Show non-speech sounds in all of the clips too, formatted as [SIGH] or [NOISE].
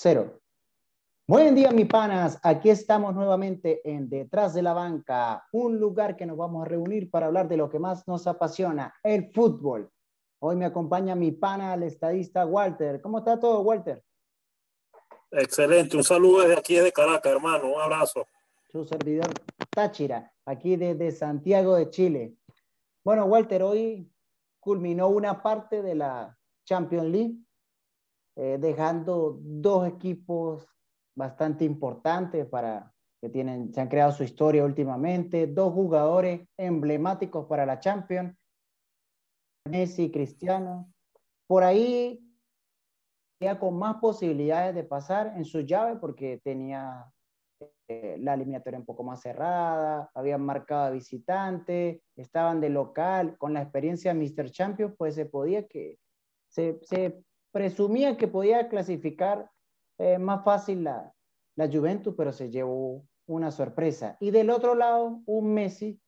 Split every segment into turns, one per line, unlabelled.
cero. Buen día, mi panas. Aquí estamos nuevamente en Detrás de la Banca, un lugar que nos vamos a reunir para hablar de lo que más nos apasiona, el fútbol. Hoy me acompaña mi pana, el estadista Walter. ¿Cómo está todo, Walter?
Excelente. Un saludo desde aquí, de Caracas, hermano. Un abrazo.
Su servidor Táchira, aquí desde Santiago de Chile. Bueno, Walter, hoy culminó una parte de la Champions League eh, dejando dos equipos bastante importantes para que tienen, se han creado su historia últimamente, dos jugadores emblemáticos para la Champions, Messi y Cristiano. Por ahí ya con más posibilidades de pasar en su llave porque tenía eh, la eliminatoria un poco más cerrada, habían marcado visitante, estaban de local, con la experiencia de Mr. Champions, pues se podía que se presumía que podía clasificar eh, más fácil la, la Juventus, pero se llevó una sorpresa. Y del otro lado, un Messi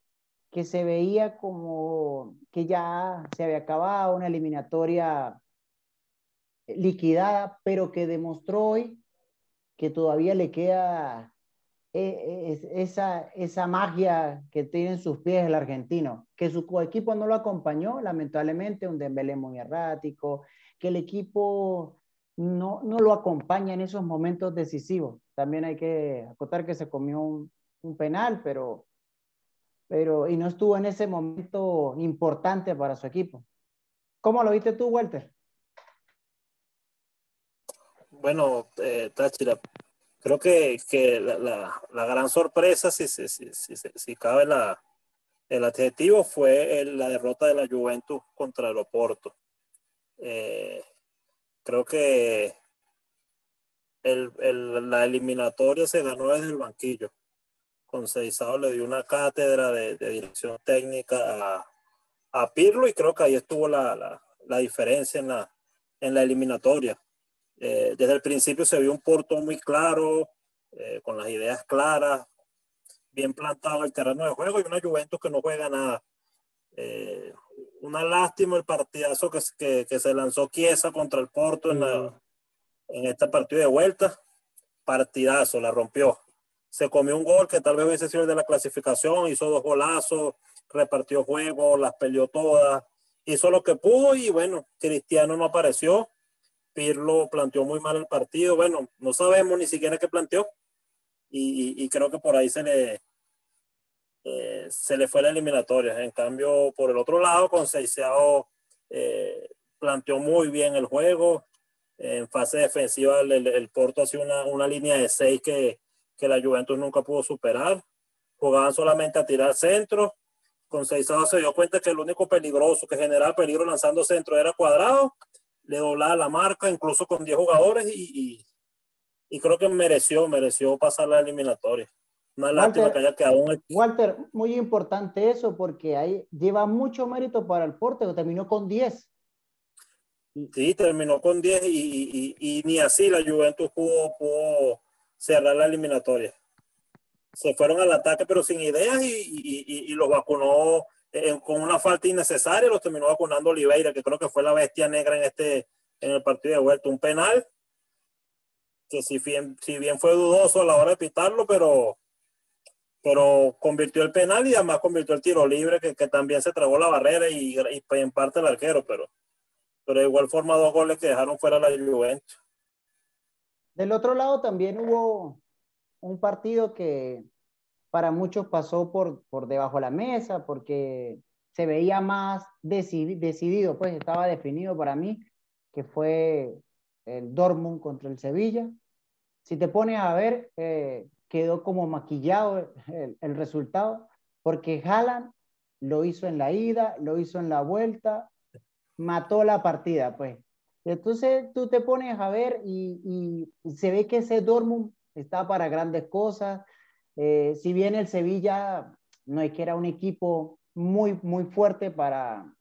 que se veía como que ya se había acabado, una eliminatoria liquidada, pero que demostró hoy que todavía le queda eh, esa, esa magia que tiene en sus pies el argentino, que su equipo no lo acompañó, lamentablemente, un Dembélé muy errático, que el equipo no, no lo acompaña en esos momentos decisivos. También hay que acotar que se comió un, penal, pero, pero y no estuvo en ese momento importante para su equipo. ¿Cómo lo viste tú, Walter?
Bueno, eh, Táchira, creo que, que la, gran sorpresa, si, si, si, si cabe la, el adjetivo, fue la derrota de la Juventus contra el Oporto. Eh, creo que el, el, la eliminatoria se ganó desde el banquillo. Conceizado le dio una cátedra de, dirección técnica a, a, Pirlo y creo que ahí estuvo la, la, la diferencia en la, en la eliminatoria. Eh, desde el principio se vio un Porto muy claro, eh, con las ideas claras, bien plantado el terreno de juego y una Juventus que no juega nada. Una lástima el partidazo que, que, que, se lanzó Chiesa contra el Porto en, la, en este partido de vuelta. Partidazo, la rompió. Se comió un gol que tal vez hubiese sido el de la clasificación, hizo dos golazos, repartió juego, las peleó todas, hizo lo que pudo y bueno, Cristiano no apareció. Pirlo planteó muy mal el partido. Bueno, no sabemos ni siquiera qué planteó. Y, y, y creo que por ahí se le, eh, se le fue la eliminatoria. En cambio, por el otro lado, con eh, planteó muy bien el juego. En fase defensiva, el, el, el Porto hacía una, una, línea de seis que, que, la Juventus nunca pudo superar. Jugaban solamente a tirar centro. Con Seisao se dio cuenta que el único peligroso que generaba peligro lanzando centro era cuadrado. Le doblaba la marca, incluso con 10 jugadores, y, y, y creo que mereció, mereció pasar la eliminatoria. Una lástima
Walter,
que haya quedado un...
Walter, muy importante eso porque ahí lleva mucho mérito para el Porto, que terminó con 10.
Sí, terminó con 10 y, y, y, ni así la Juventus pudo, pudo, cerrar la eliminatoria. Se fueron al ataque pero sin ideas y, y los vacunó en, con una falta innecesaria, los terminó vacunando Oliveira, que creo que fue la bestia negra en, este, en el partido de vuelta. Un penal que si bien, si bien fue dudoso a la hora de pitarlo, pero pero convirtió el penal y además convirtió el tiro libre que, que también se trabó la barrera y, y, en parte el arquero, pero, pero de igual forma dos goles que dejaron fuera la Juventus.
Del otro lado también hubo un partido que para muchos pasó por, por debajo de la mesa porque se veía más decidido, pues estaba definido para mí, que fue el Dortmund contra el Sevilla. Si te pones a ver, eh, quedó como maquillado el, el resultado, porque Haaland lo hizo en la ida, lo hizo en la vuelta, mató la partida, pues. Entonces tú te pones a ver y, y se ve que ese Dortmund está para grandes cosas. Eh, si bien el Sevilla no es que era un equipo muy, muy fuerte para,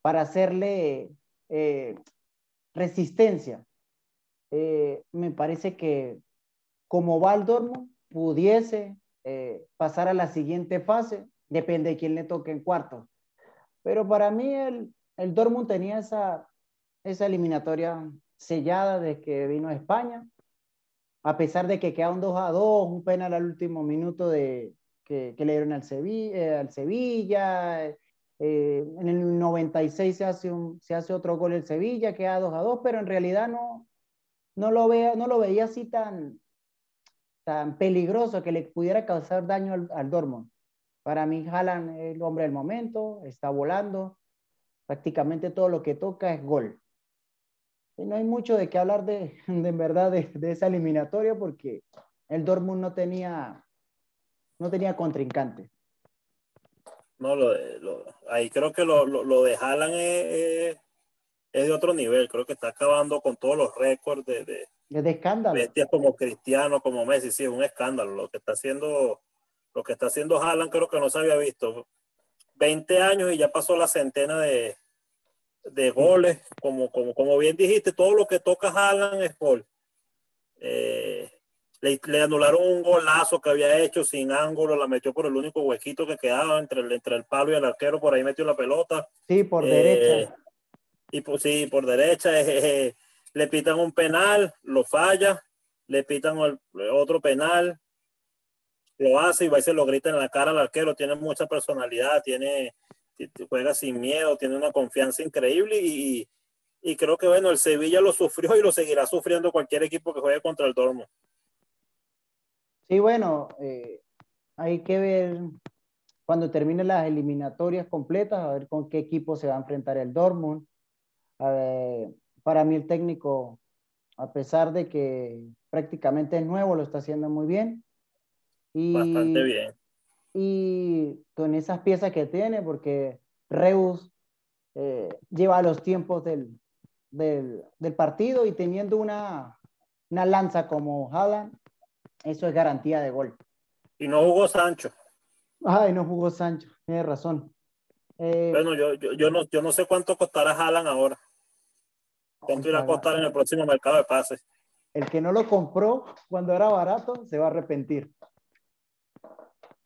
para hacerle eh, resistencia, eh, me parece que como va el Dortmund, pudiese eh, pasar a la siguiente fase, depende de quién le toque en cuartos. Pero para mí el, el Dortmund tenía esa, esa eliminatoria sellada de que vino a España a pesar de que queda un 2 a 2, un penal al último minuto de, que, le dieron al Sevilla, eh, al Sevilla eh, en el 96 se hace, un, se hace otro gol el Sevilla, queda 2 a 2, pero en realidad no, no, lo, vea, no lo veía así tan, tan peligroso que le pudiera causar daño al, al Dortmund. Para mí, Haaland es el hombre del momento, está volando, prácticamente todo lo que toca es gol. Y no hay mucho de qué hablar de, [LAUGHS] de en verdad de, de, esa eliminatoria porque el Dortmund no tenía, no tenía contrincante.
No, lo, lo ahí creo que lo, lo, de Haaland es, es, de otro nivel. Creo que está acabando con todos los récords de, de,
de escándalo.
Bestias como Cristiano, como Messi, sí, es un escándalo. Lo que está haciendo, lo que está haciendo Haaland creo que no se había visto. 20 años y ya pasó la centena de, de goles. Como, como, como bien dijiste, todo lo que toca Haaland es gol. Eh, le, anularon un golazo que había hecho sin ángulo, la metió por el único huequito que quedaba entre el, entre el palo y el arquero, por ahí metió la pelota.
Sí, por derecha.
Eh, y pues sí, por derecha. Eh, eh, le pitan un penal, lo falla, le pitan otro penal, lo hace y va y se lo grita en la cara al arquero. Tiene mucha personalidad, tiene, juega sin miedo, tiene una confianza increíble y, y creo que bueno, el Sevilla lo sufrió y lo seguirá sufriendo cualquier equipo que juegue contra el Dortmund.
Sí, bueno, eh, hay que ver cuando terminen las eliminatorias completas, a ver con qué equipo se va a enfrentar el Dortmund. Para mí el técnico, a pesar de que prácticamente es nuevo, lo está haciendo muy bien.
Y, Bastante bien.
Y con esas piezas que tiene, porque Reus eh, lleva los tiempos del, del, del, partido y teniendo una, una lanza como Haaland, eso es garantía de gol.
Y no jugó Sancho.
Ay, no jugó Sancho, tiene razón.
Eh, bueno, yo, yo, yo, no, yo no sé cuánto costará Haaland ahora. ¿Cuánto irá a costar en el próximo mercado de pases?
El que no lo compró cuando era barato se va a arrepentir.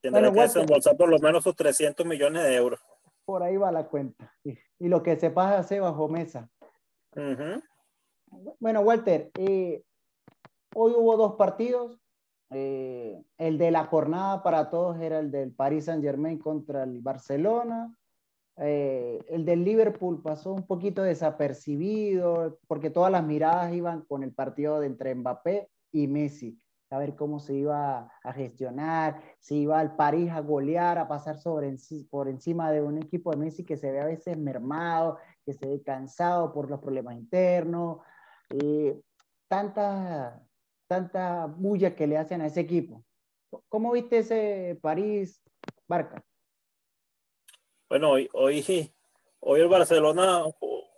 Tendrá que desembolsar por lo menos sus 300 millones de euros.
Por ahí va la cuenta. Y, lo que se pasa hace bajo mesa. Bueno, Walter, eh, hoy hubo dos partidos. Eh, el de la jornada para todos era el del Paris Saint Germain contra el Barcelona. Eh, el del Liverpool pasó un poquito desapercibido porque todas las miradas iban con el partido de entre Mbappé y Messi. A ver cómo se iba a gestionar, si iba al París a golear, a pasar sobre, por encima de un equipo de Messi que se ve a veces mermado, que se ve cansado por los problemas internos. Eh, tanta tanta bulla que le hacen a ese equipo. ¿Cómo viste ese París Barca?
Bueno, hoy, hoy, el Barcelona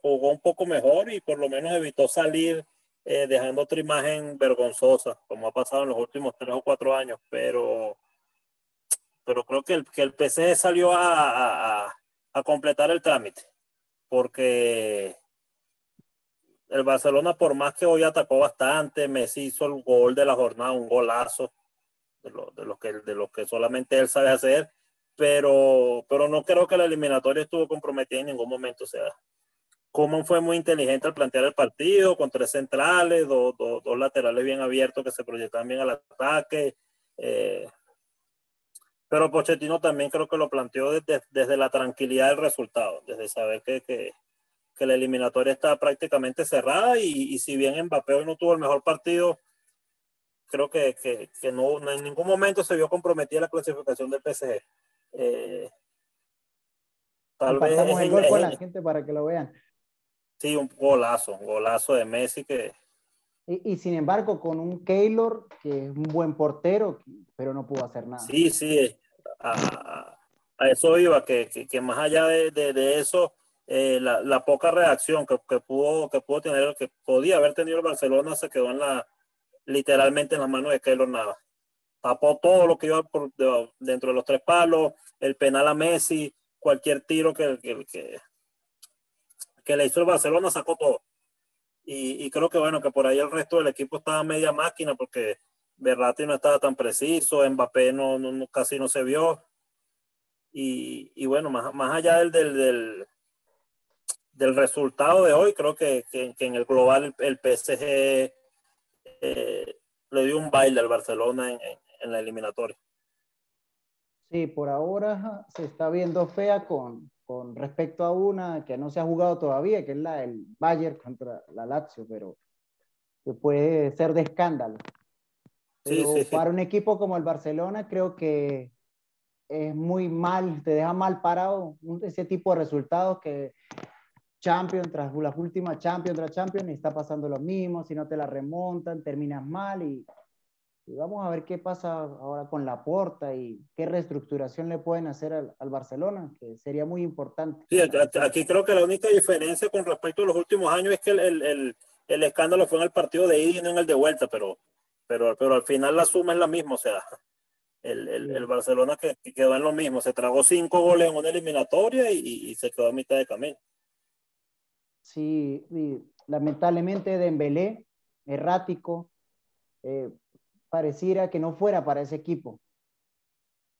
jugó un poco mejor y por lo menos evitó salir eh, dejando otra imagen vergonzosa, como ha pasado en los últimos tres o cuatro años, pero, pero creo que el, que el PSG salió a, a, completar el trámite, porque el Barcelona, por más que hoy atacó bastante, Messi hizo el gol de la jornada, un golazo de lo, de lo, que, de lo que solamente él sabe hacer, pero, pero no creo que la eliminatoria estuvo comprometida en ningún momento. O sea, Coman fue muy inteligente al plantear el partido con tres centrales, dos, dos, laterales bien abiertos que se proyectaban bien al ataque. Eh, pero Pochettino también creo que lo planteó desde, desde la tranquilidad del resultado, desde saber que, que, que la eliminatoria está prácticamente cerrada y, si bien Mbappé hoy no tuvo el mejor partido, creo que, que, que no, en ningún momento se vio comprometida la clasificación del PSG. Eh,
tal vez el gol con la gente para que lo vean.
Sí, un golazo, un golazo de Messi que...
Y, y sin embargo, con un Keylor, que es un buen portero, pero no pudo hacer nada.
Sí, sí, a, a eso iba, que, que, más allá de, de, de eso, eh, la, la, poca reacción que, que, pudo, que pudo tener, que podía haber tenido el Barcelona, se quedó en la, literalmente en las manos de Keylor Navas. Tapó todo lo que iba por, dentro de los tres palos, el penal a Messi, cualquier tiro que, que, le hizo el Barcelona, sacó todo. Y, creo que bueno, que por ahí el resto del equipo estaba media máquina porque Berratti no estaba tan preciso, Mbappé no, no casi no se vio. Y, y bueno, más, más allá del, del, del resultado de hoy, creo que, que, en el global el, PSG eh, le dio un baile al Barcelona en, la eliminatoria.
Sí, por ahora se está viendo fea con, con respecto a una que no se ha jugado todavía, que es la del Bayern contra la Lazio, pero que puede ser de escándalo. Pero sí, para un equipo como el Barcelona, creo que es muy mal, te deja mal parado ese tipo de resultados que Champions tras las últimas Champions tras Champions está pasando lo mismo, si no te la remontan, terminas mal y, vamos a ver qué pasa ahora con la porta y qué reestructuración le pueden hacer al, Barcelona, que sería muy importante.
Sí, aquí, creo que la única diferencia con respecto a los últimos años es que el, el, el escándalo fue en el partido de ida y no en el de vuelta, pero, pero, pero al final la suma es la misma, o sea, el, el, Barcelona que, quedó en lo mismo, se tragó cinco goles en una eliminatoria y, se quedó a mitad de camino.
Sí, lamentablemente Dembélé, errático, eh, pareciera que no fuera para ese equipo.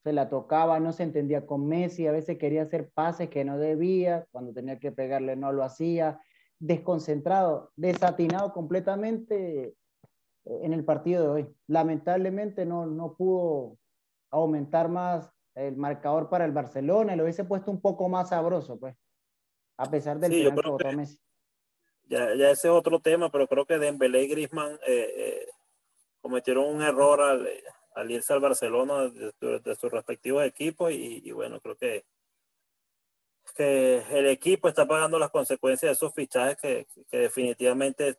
Se la tocaba, no se entendía con Messi, a veces quería hacer pases que no debía, cuando tenía que pegarle no lo hacía, desconcentrado, desatinado completamente en el partido de hoy. Lamentablemente no, no pudo aumentar más el marcador para el Barcelona, lo hubiese puesto un poco más sabroso, pues, a pesar del
sí, que Messi. Ya, ya, ese es otro tema, pero creo que Dembélé y Griezmann eh, eh, cometieron un error al, al, irse al Barcelona de, sus respectivos equipos y, bueno, creo que, que el equipo está pagando las consecuencias de esos fichajes que, que definitivamente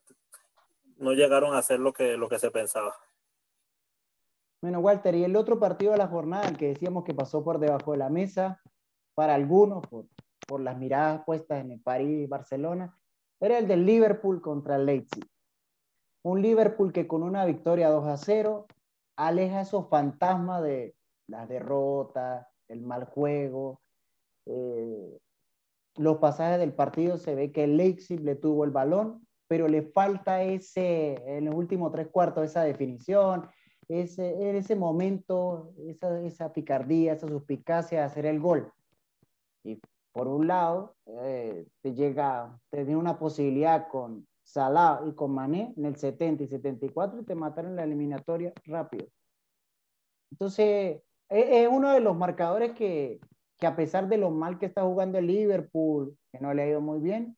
no llegaron a ser lo que, lo que se pensaba.
Bueno, Walter, y el otro partido de la jornada, el que decíamos que pasó por debajo de la mesa, para algunos, por, por las miradas puestas en el París y Barcelona, era el del Liverpool contra el Leipzig. Un Liverpool que con una victoria 2 a 0 aleja esos fantasmas de las derrotas, el mal juego. Eh, los pasajes del partido se ve que el Leipzig le tuvo el balón, pero le falta ese, en los últimos tres cuartos, esa definición, ese, ese momento, esa, esa picardía, esa suspicacia de hacer el gol. Y por un lado, eh, te llega, te tiene una posibilidad con Salah y con Mané en el 70 y 74 y te mataron la eliminatoria rápido. Entonces, e, es, uno de los marcadores que, que, a pesar de lo mal que está jugando el Liverpool, que no le ha ido muy bien,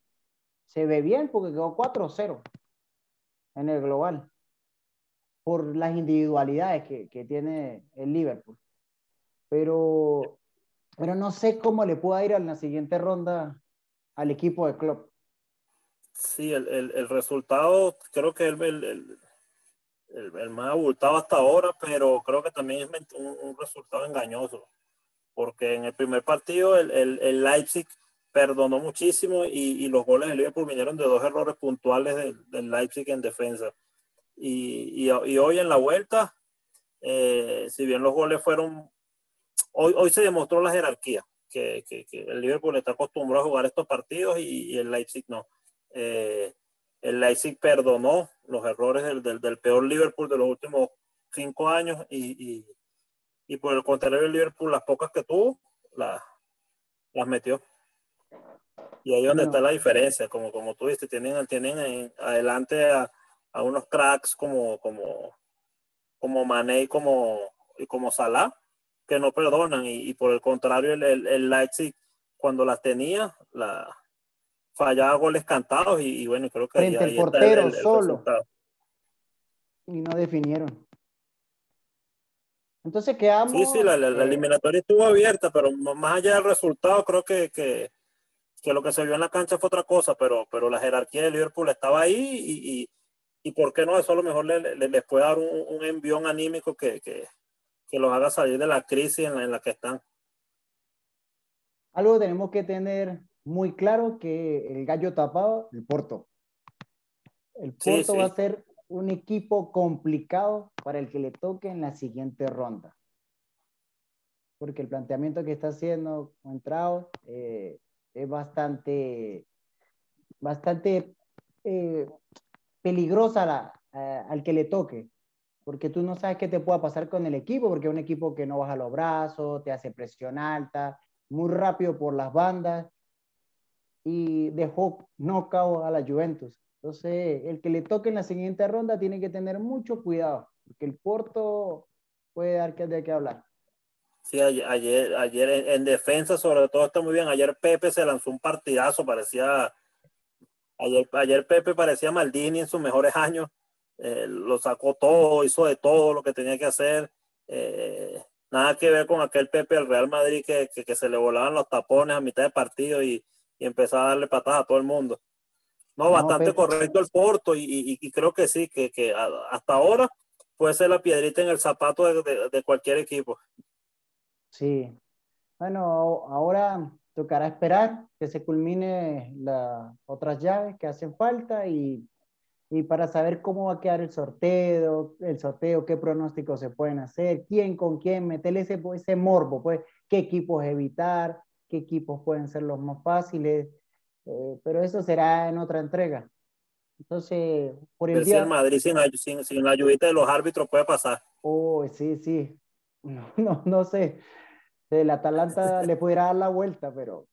se ve bien porque quedó 4-0 en el global por las individualidades que, que, tiene el Liverpool. Pero, pero no sé cómo le pueda ir en la siguiente ronda al equipo de Klopp.
Sí, el, el, el resultado creo que el, el, el, más abultado hasta ahora, pero creo que también es un, un resultado engañoso, porque en el primer partido el, Leipzig perdonó muchísimo y, y, los goles del Liverpool vinieron de dos errores puntuales del, del Leipzig en defensa. Y, y, hoy en la vuelta, eh, si bien los goles fueron, hoy, hoy se demostró la jerarquía, que, que, el Liverpool está acostumbrado a jugar estos partidos y el Leipzig no. Eh, el Leipzig perdonó los errores del, del, del, peor Liverpool de los últimos cinco años y, y, por el contrario el Liverpool las pocas que tuvo las, las metió. Y ahí es donde está la diferencia, como, como tú viste, tienen, tienen adelante a, a unos cracks como, como, como Mané y como, y como Salah, que no perdonan. Y, por el contrario, el, el, Leipzig, cuando las tenía, la fallaba goles cantados. Y, bueno, creo que
Frente ahí, el portero solo. Y no definieron. Entonces quedamos.
Sí, sí, la, la, eliminatoria estuvo abierta, pero más allá del resultado, creo que, que, que, lo que se vio en la cancha fue otra cosa, pero, pero la jerarquía de Liverpool estaba ahí y, y y por qué no, eso a lo mejor les, les puede dar un, un envión anímico que, que, que, los haga salir de la crisis en la, en la que están.
Algo tenemos que tener muy claro que el gallo tapado, el Porto. El Porto va a ser un equipo complicado para el que le toque en la siguiente ronda. Porque el planteamiento que está haciendo entrado eh, es bastante, bastante eh, peligrosa la, eh, al que le toque, porque tú no sabes qué te pueda pasar con el equipo, porque es un equipo que no baja los brazos, te hace presión alta, muy rápido por las bandas, y dejó knockout a la Juventus. Entonces, el que le toque en la siguiente ronda tiene que tener mucho cuidado, porque el Porto puede dar que de qué hablar.
Sí, ayer, ayer, en, defensa sobre todo está muy bien. Ayer Pepe se lanzó un partidazo, parecía, ayer, ayer Pepe parecía Maldini en sus mejores años. Eh, lo sacó todo, hizo de todo lo que tenía que hacer. Eh, nada que ver con aquel Pepe del Real Madrid que, que, se le volaban los tapones a mitad de partido y, y empezaba a darle patadas a todo el mundo. No, bastante correcto el Porto y, y, creo que sí, que, que, hasta ahora puede ser la piedrita en el zapato de, de, cualquier equipo.
Sí. Bueno, ahora tocará esperar que se culmine las otras llaves que hacen falta y, y, para saber cómo va a quedar el sorteo, el sorteo, qué pronósticos se pueden hacer, quién con quién, meterle ese, ese morbo, pues, qué equipos evitar, qué equipos pueden ser los más fáciles, eh, pero eso será en otra entrega. Entonces,
por el día... Madrid sin, sin, sin, la ayudita de los árbitros puede pasar.
Oh, sí, sí. No, [LAUGHS] no, no sé. El Atalanta [LAUGHS] le pudiera dar la vuelta, pero,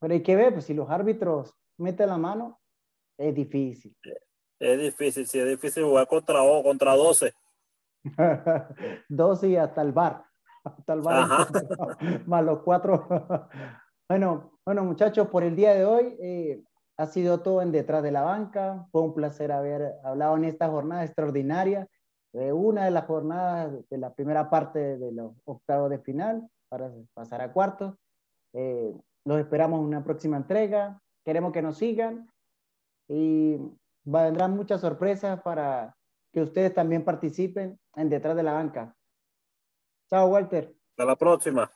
pero hay que ver, pues si los árbitros meten la mano, es difícil.
Es difícil, sí, es difícil jugar contra, contra 12.
12 [LAUGHS] y hasta el bar. [LAUGHS] El bar. [LAUGHS] Más los cuatro. [LAUGHS] bueno, bueno, muchachos, por el día de hoy eh, ha sido todo en Detrás de la Banca. Fue un placer haber hablado en esta jornada extraordinaria, de una de las jornadas de la primera parte de los octavos de final para pasar a cuartos. Eh, los esperamos en una próxima entrega. Queremos que nos sigan y vendrán muchas sorpresas para que ustedes también participen en Detrás de la Banca. Chao, Walter.
Hasta la próxima.